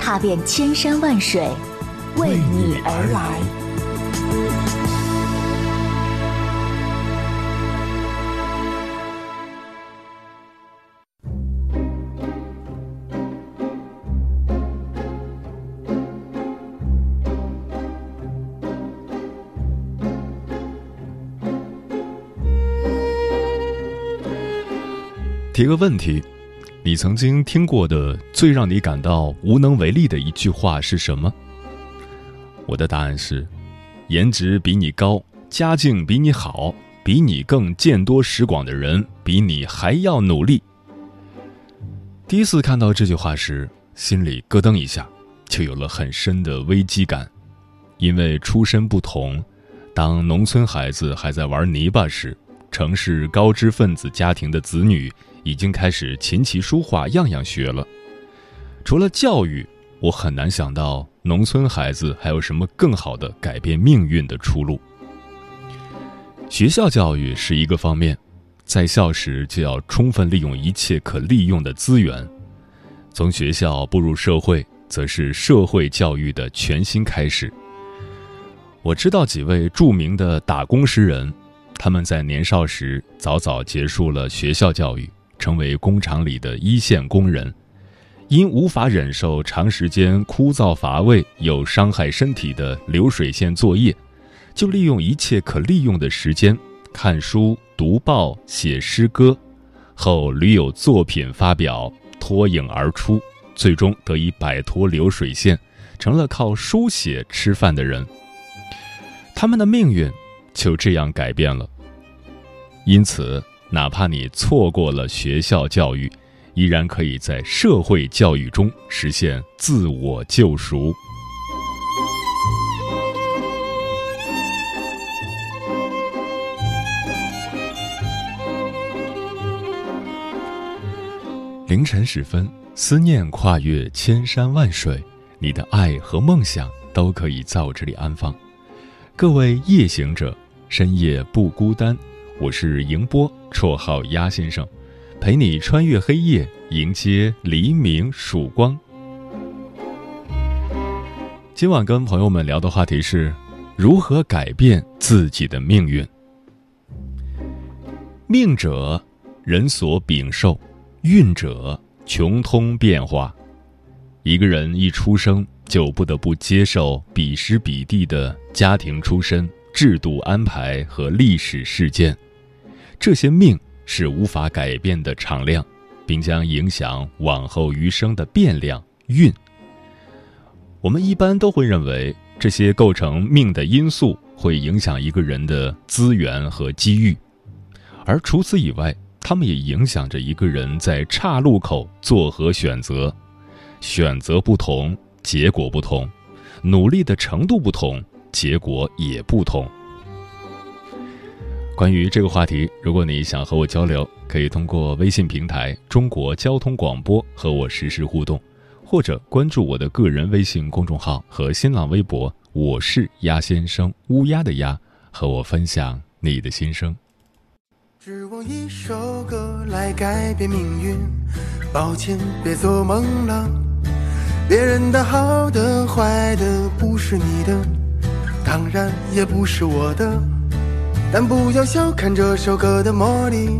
踏遍千山万水，为你而来。提个问题，你曾经听过的最让你感到无能为力的一句话是什么？我的答案是：颜值比你高，家境比你好，比你更见多识广的人，比你还要努力。第一次看到这句话时，心里咯噔一下，就有了很深的危机感，因为出身不同，当农村孩子还在玩泥巴时，城市高知分子家庭的子女。已经开始琴棋书画样样学了，除了教育，我很难想到农村孩子还有什么更好的改变命运的出路。学校教育是一个方面，在校时就要充分利用一切可利用的资源；从学校步入社会，则是社会教育的全新开始。我知道几位著名的打工诗人，他们在年少时早早结束了学校教育。成为工厂里的一线工人，因无法忍受长时间枯燥乏味又伤害身体的流水线作业，就利用一切可利用的时间看书、读报、写诗歌，后屡有作品发表，脱颖而出，最终得以摆脱流水线，成了靠书写吃饭的人。他们的命运就这样改变了。因此。哪怕你错过了学校教育，依然可以在社会教育中实现自我救赎。凌晨时分，思念跨越千山万水，你的爱和梦想都可以在我这里安放。各位夜行者，深夜不孤单。我是迎波，绰号鸭先生，陪你穿越黑夜，迎接黎明曙光。今晚跟朋友们聊的话题是如何改变自己的命运。命者，人所禀受；运者，穷通变化。一个人一出生就不得不接受彼时彼地的家庭出身、制度安排和历史事件。这些命是无法改变的常量，并将影响往后余生的变量运。我们一般都会认为，这些构成命的因素会影响一个人的资源和机遇，而除此以外，他们也影响着一个人在岔路口作何选择。选择不同，结果不同；努力的程度不同，结果也不同。关于这个话题，如果你想和我交流，可以通过微信平台“中国交通广播”和我实时互动，或者关注我的个人微信公众号和新浪微博“我是鸭先生”（乌鸦的鸭），和我分享你的心声。只望一首歌来改变命运，抱歉，别做梦了。别人的好的、坏的，不是你的，当然也不是我的。但不要小看这首歌的魔力，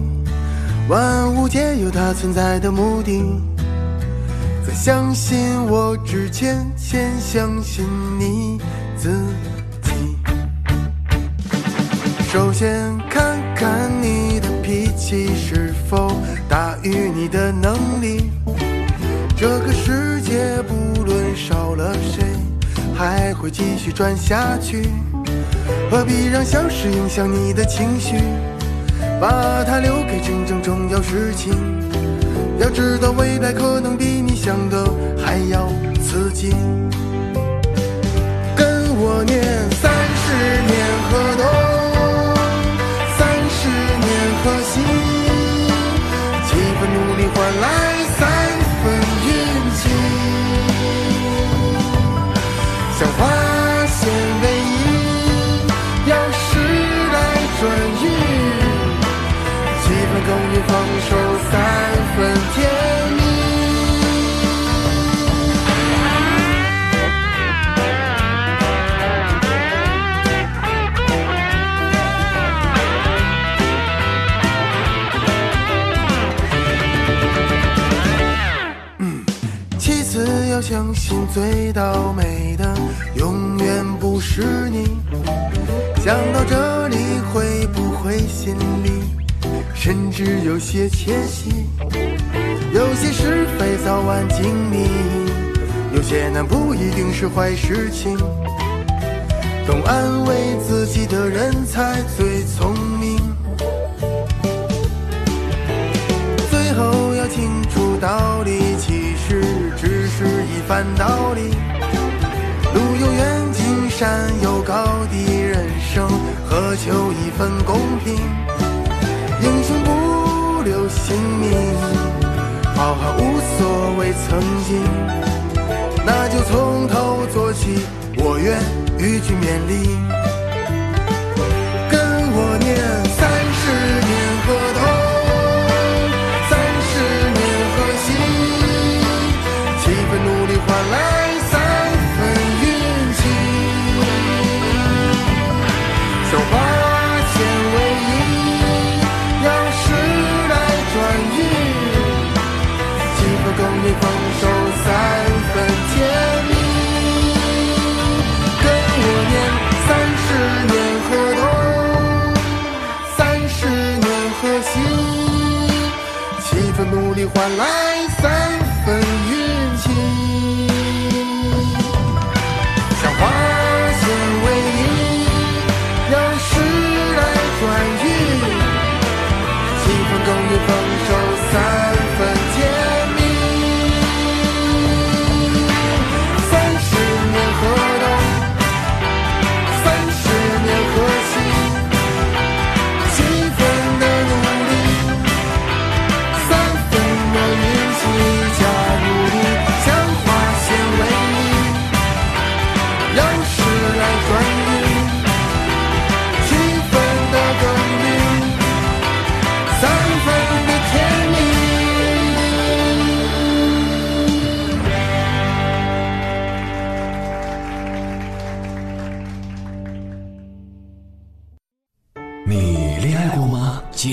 万物皆有它存在的目的。在相信我之前，先相信你自己。首先看看你的脾气是否大于你的能力。这个世界不论少了谁，还会继续转下去。何必让小事影响你的情绪？把它留给真正重要事情。要知道，未来可能比你想的还要刺激。跟我念三十年河东。相信最倒霉的永远不是你。想到这里会不会心里甚至有些窃喜？有些是非早晚经历，有些难不一定是坏事情。懂安慰自己的人才最聪明。反道理。路有远近，山有高低，人生何求一份公平？英雄不留姓名，好汉无所谓曾经。那就从头做起，我愿与君勉励。换来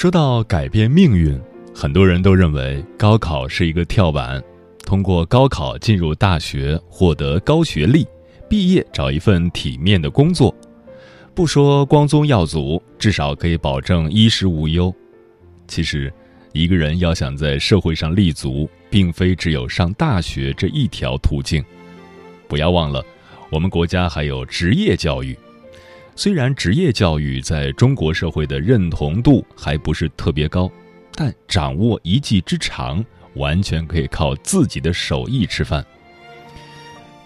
说到改变命运，很多人都认为高考是一个跳板，通过高考进入大学，获得高学历，毕业找一份体面的工作，不说光宗耀祖，至少可以保证衣食无忧。其实，一个人要想在社会上立足，并非只有上大学这一条途径。不要忘了，我们国家还有职业教育。虽然职业教育在中国社会的认同度还不是特别高，但掌握一技之长，完全可以靠自己的手艺吃饭。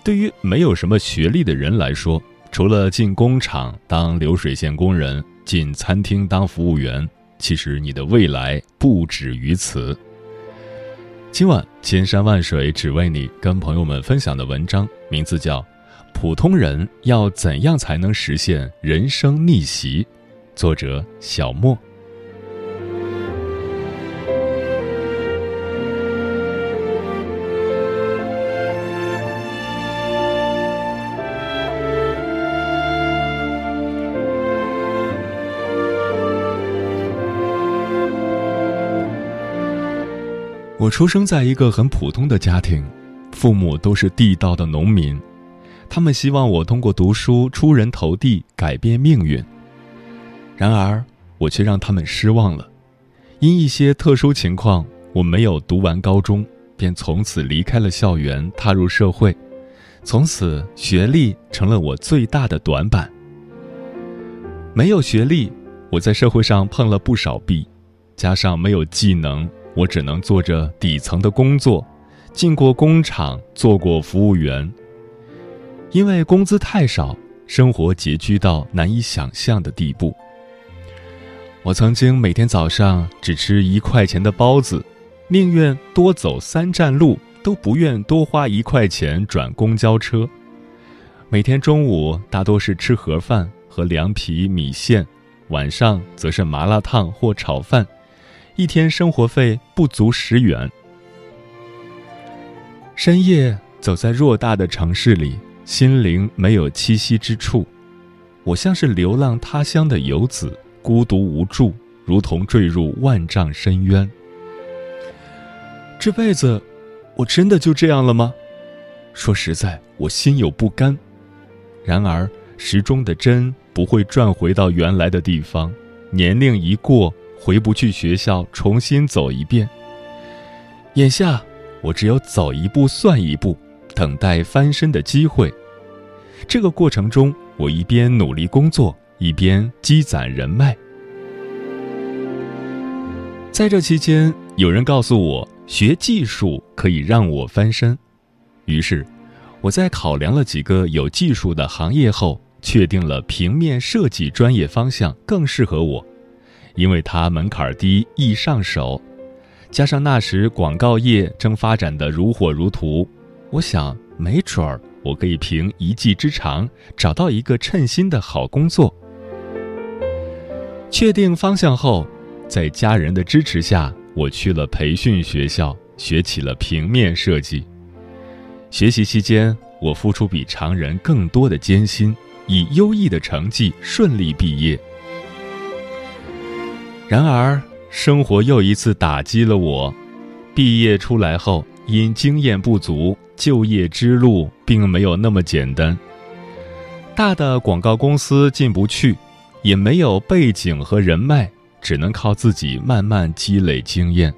对于没有什么学历的人来说，除了进工厂当流水线工人、进餐厅当服务员，其实你的未来不止于此。今晚千山万水只为你，跟朋友们分享的文章名字叫。普通人要怎样才能实现人生逆袭？作者小莫。我出生在一个很普通的家庭，父母都是地道的农民，他们希望我通过读书出人头地，改变命运。然而，我却让他们失望了。因一些特殊情况，我没有读完高中，便从此离开了校园，踏入社会。从此，学历成了我最大的短板。没有学历，我在社会上碰了不少壁，加上没有技能。我只能做着底层的工作，进过工厂，做过服务员。因为工资太少，生活拮据到难以想象的地步。我曾经每天早上只吃一块钱的包子，宁愿多走三站路，都不愿多花一块钱转公交车。每天中午大多是吃盒饭和凉皮、米线，晚上则是麻辣烫或炒饭。一天生活费不足十元。深夜走在偌大的城市里，心灵没有栖息之处，我像是流浪他乡的游子，孤独无助，如同坠入万丈深渊。这辈子，我真的就这样了吗？说实在，我心有不甘。然而，时钟的针不会转回到原来的地方，年龄一过。回不去学校，重新走一遍。眼下，我只有走一步算一步，等待翻身的机会。这个过程中，我一边努力工作，一边积攒人脉。在这期间，有人告诉我，学技术可以让我翻身。于是，我在考量了几个有技术的行业后，确定了平面设计专业方向更适合我。因为它门槛低、易上手，加上那时广告业正发展的如火如荼，我想没准儿我可以凭一技之长找到一个称心的好工作。确定方向后，在家人的支持下，我去了培训学校，学起了平面设计。学习期间，我付出比常人更多的艰辛，以优异的成绩顺利毕业。然而，生活又一次打击了我。毕业出来后，因经验不足，就业之路并没有那么简单。大的广告公司进不去，也没有背景和人脉，只能靠自己慢慢积累经验。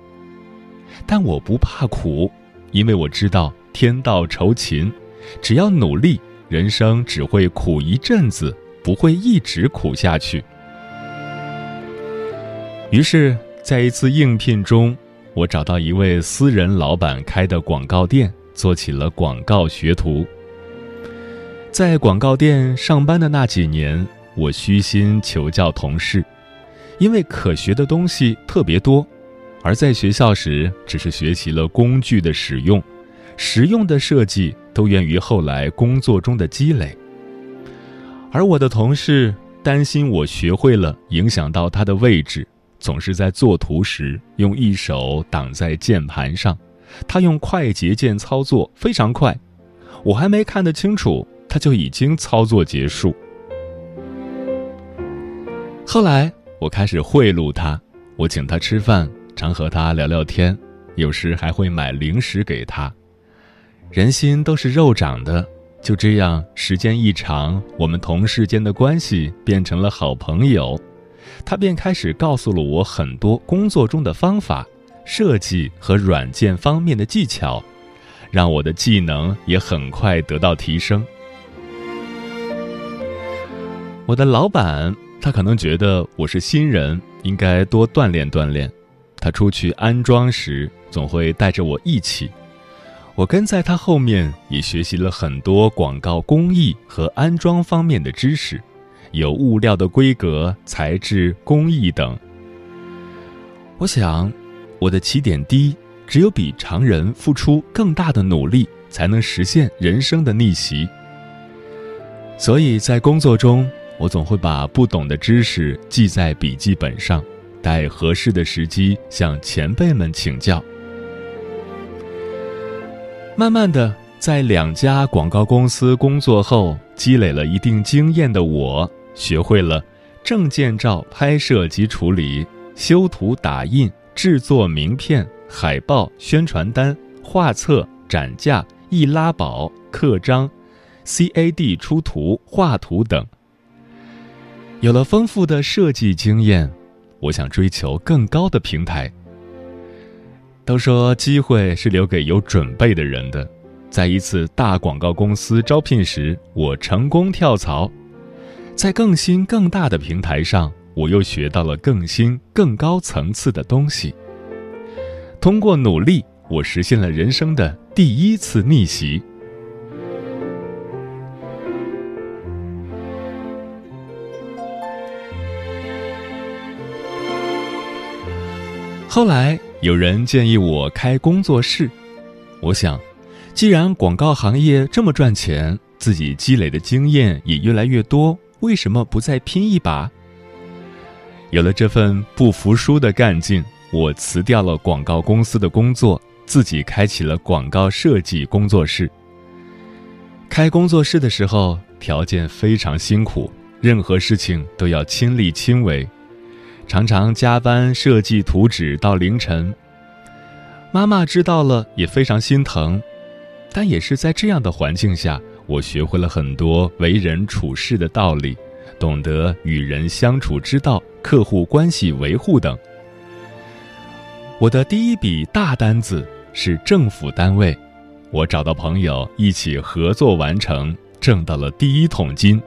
但我不怕苦，因为我知道天道酬勤，只要努力，人生只会苦一阵子，不会一直苦下去。于是，在一次应聘中，我找到一位私人老板开的广告店，做起了广告学徒。在广告店上班的那几年，我虚心求教同事，因为可学的东西特别多，而在学校时只是学习了工具的使用，实用的设计都源于后来工作中的积累。而我的同事担心我学会了影响到他的位置。总是在作图时用一手挡在键盘上，他用快捷键操作非常快，我还没看得清楚，他就已经操作结束。后来我开始贿赂他，我请他吃饭，常和他聊聊天，有时还会买零食给他。人心都是肉长的，就这样时间一长，我们同事间的关系变成了好朋友。他便开始告诉了我很多工作中的方法、设计和软件方面的技巧，让我的技能也很快得到提升。我的老板他可能觉得我是新人，应该多锻炼锻炼。他出去安装时总会带着我一起，我跟在他后面也学习了很多广告工艺和安装方面的知识。有物料的规格、材质、工艺等。我想，我的起点低，只有比常人付出更大的努力，才能实现人生的逆袭。所以在工作中，我总会把不懂的知识记在笔记本上，待合适的时机向前辈们请教。慢慢的，在两家广告公司工作后，积累了一定经验的我，学会了证件照拍摄及处理、修图、打印、制作名片、海报、宣传单、画册、展架、易拉宝、刻章、CAD 出图、画图等。有了丰富的设计经验，我想追求更高的平台。都说机会是留给有准备的人的，在一次大广告公司招聘时，我成功跳槽，在更新更大的平台。上，我又学到了更新更高层次的东西。通过努力，我实现了人生的第一次逆袭。后来有人建议我开工作室，我想，既然广告行业这么赚钱，自己积累的经验也越来越多，为什么不再拼一把？有了这份不服输的干劲，我辞掉了广告公司的工作，自己开启了广告设计工作室。开工作室的时候，条件非常辛苦，任何事情都要亲力亲为。常常加班设计图纸到凌晨。妈妈知道了也非常心疼，但也是在这样的环境下，我学会了很多为人处事的道理，懂得与人相处之道、客户关系维护等。我的第一笔大单子是政府单位，我找到朋友一起合作完成，挣到了第一桶金。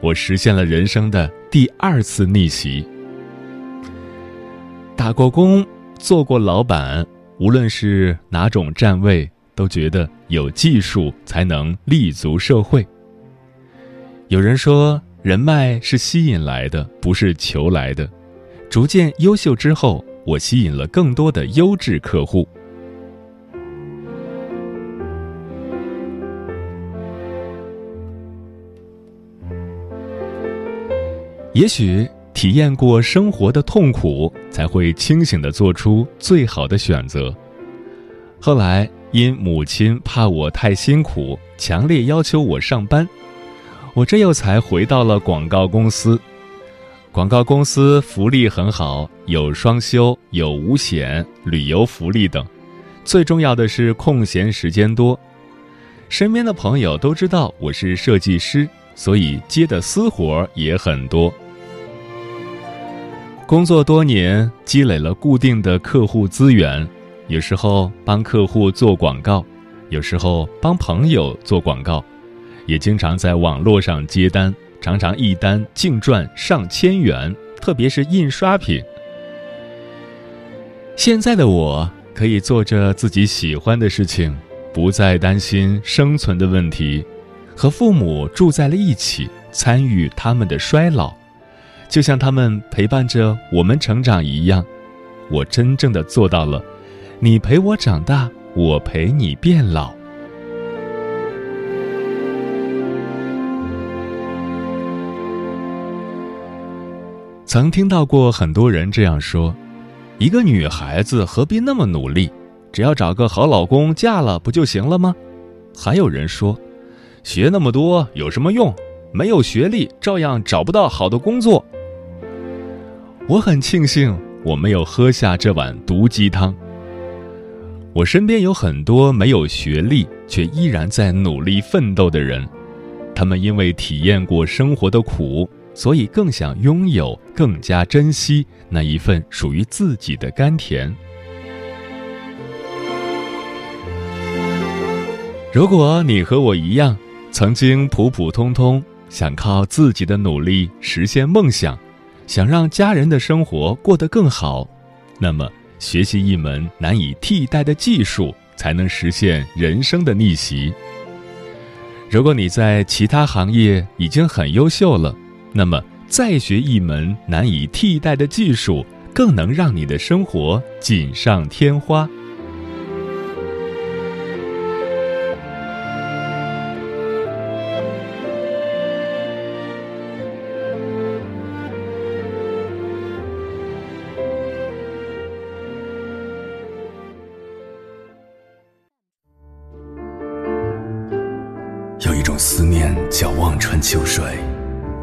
我实现了人生的第二次逆袭。打过工，做过老板，无论是哪种站位，都觉得有技术才能立足社会。有人说，人脉是吸引来的，不是求来的。逐渐优秀之后，我吸引了更多的优质客户。也许。体验过生活的痛苦，才会清醒的做出最好的选择。后来，因母亲怕我太辛苦，强烈要求我上班，我这又才回到了广告公司。广告公司福利很好，有双休，有五险、旅游福利等。最重要的是空闲时间多。身边的朋友都知道我是设计师，所以接的私活也很多。工作多年，积累了固定的客户资源，有时候帮客户做广告，有时候帮朋友做广告，也经常在网络上接单，常常一单净赚上千元，特别是印刷品。现在的我可以做着自己喜欢的事情，不再担心生存的问题，和父母住在了一起，参与他们的衰老。就像他们陪伴着我们成长一样，我真正的做到了，你陪我长大，我陪你变老。曾听到过很多人这样说：“一个女孩子何必那么努力？只要找个好老公嫁了不就行了吗？”还有人说：“学那么多有什么用？没有学历照样找不到好的工作。”我很庆幸我没有喝下这碗毒鸡汤。我身边有很多没有学历却依然在努力奋斗的人，他们因为体验过生活的苦，所以更想拥有、更加珍惜那一份属于自己的甘甜。如果你和我一样，曾经普普通通，想靠自己的努力实现梦想。想让家人的生活过得更好，那么学习一门难以替代的技术，才能实现人生的逆袭。如果你在其他行业已经很优秀了，那么再学一门难以替代的技术更能让你的生活锦上添花。有一种思念叫望穿秋水。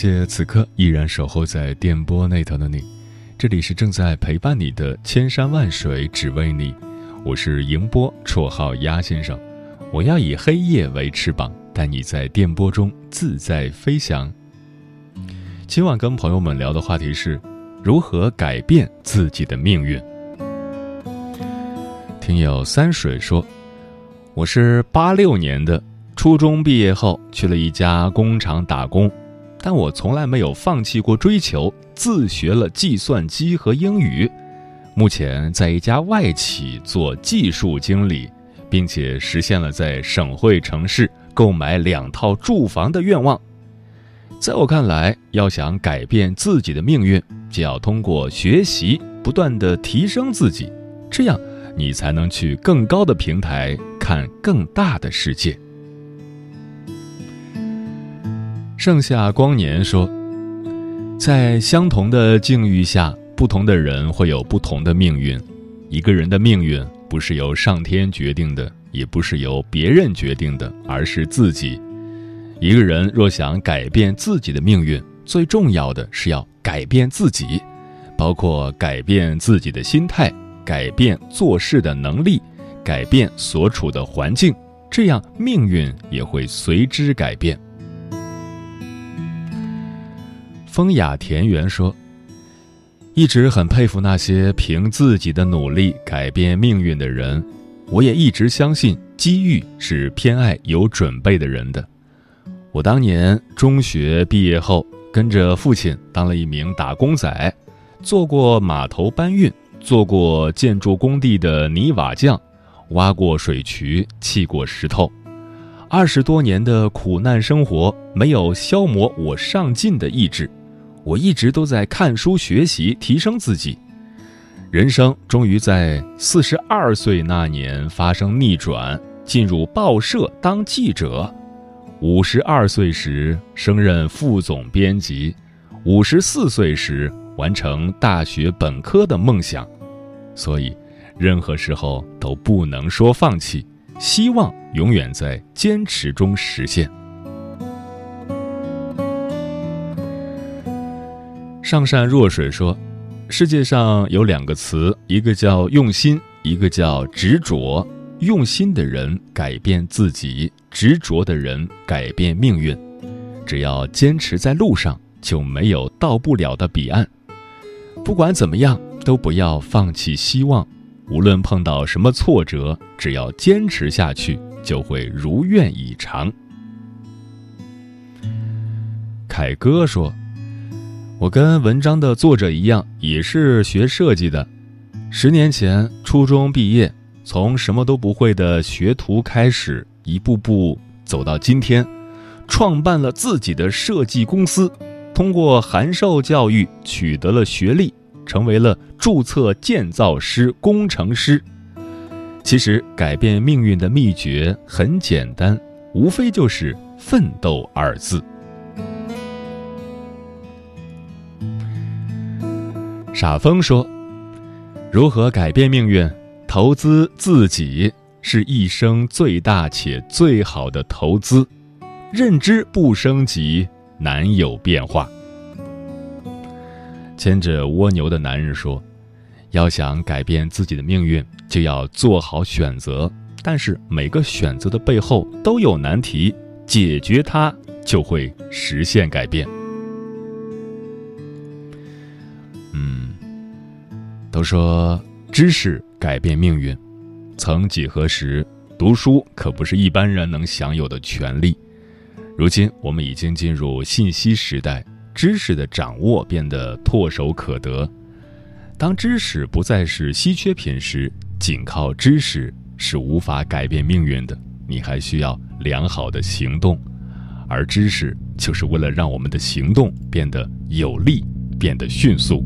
谢此刻依然守候在电波那头的你，这里是正在陪伴你的千山万水只为你，我是迎波，绰号鸭先生，我要以黑夜为翅膀，带你在电波中自在飞翔。今晚跟朋友们聊的话题是，如何改变自己的命运。听友三水说，我是八六年的，初中毕业后去了一家工厂打工。但我从来没有放弃过追求，自学了计算机和英语，目前在一家外企做技术经理，并且实现了在省会城市购买两套住房的愿望。在我看来，要想改变自己的命运，就要通过学习不断的提升自己，这样你才能去更高的平台看更大的世界。盛夏光年说：“在相同的境遇下，不同的人会有不同的命运。一个人的命运不是由上天决定的，也不是由别人决定的，而是自己。一个人若想改变自己的命运，最重要的是要改变自己，包括改变自己的心态，改变做事的能力，改变所处的环境，这样命运也会随之改变。”风雅田园说：“一直很佩服那些凭自己的努力改变命运的人，我也一直相信机遇是偏爱有准备的人的。我当年中学毕业后，跟着父亲当了一名打工仔，做过码头搬运，做过建筑工地的泥瓦匠，挖过水渠，砌过石头。二十多年的苦难生活，没有消磨我上进的意志。”我一直都在看书学习，提升自己。人生终于在四十二岁那年发生逆转，进入报社当记者。五十二岁时升任副总编辑，五十四岁时完成大学本科的梦想。所以，任何时候都不能说放弃，希望永远在坚持中实现。上善若水说：“世界上有两个词，一个叫用心，一个叫执着。用心的人改变自己，执着的人改变命运。只要坚持在路上，就没有到不了的彼岸。不管怎么样，都不要放弃希望。无论碰到什么挫折，只要坚持下去，就会如愿以偿。”凯哥说。我跟文章的作者一样，也是学设计的。十年前初中毕业，从什么都不会的学徒开始，一步步走到今天，创办了自己的设计公司，通过函授教育取得了学历，成为了注册建造师、工程师。其实改变命运的秘诀很简单，无非就是“奋斗”二字。傻峰说：“如何改变命运？投资自己是一生最大且最好的投资。认知不升级，难有变化。”牵着蜗牛的男人说：“要想改变自己的命运，就要做好选择。但是每个选择的背后都有难题，解决它就会实现改变。”都说知识改变命运，曾几何时，读书可不是一般人能享有的权利。如今，我们已经进入信息时代，知识的掌握变得唾手可得。当知识不再是稀缺品时，仅靠知识是无法改变命运的，你还需要良好的行动，而知识就是为了让我们的行动变得有力，变得迅速。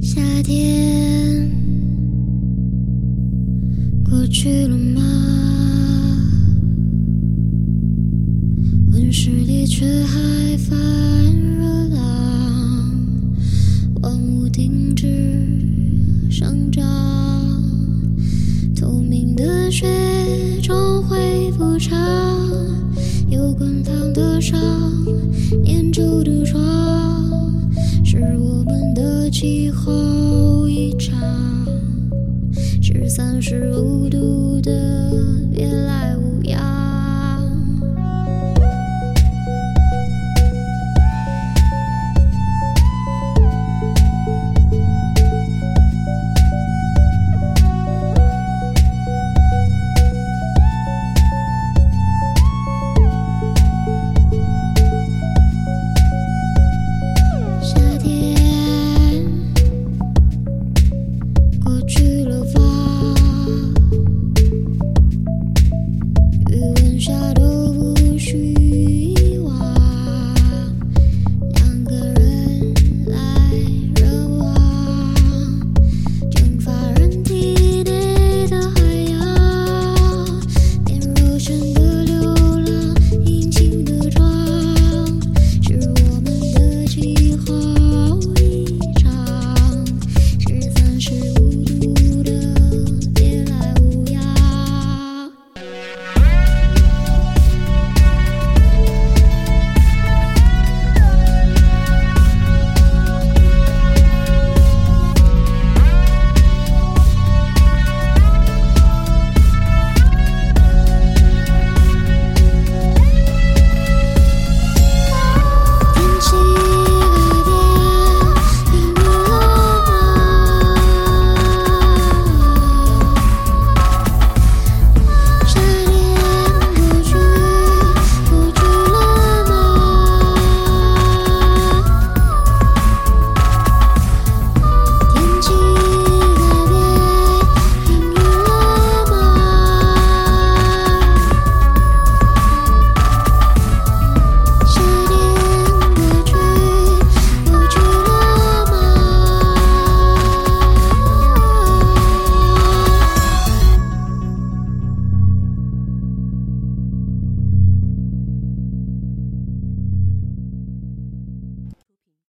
夏天过去了吗？温室里却还泛热浪，万物停止生长，透明的雪终会复长，有滚烫的伤，粘稠的床，是我们的期望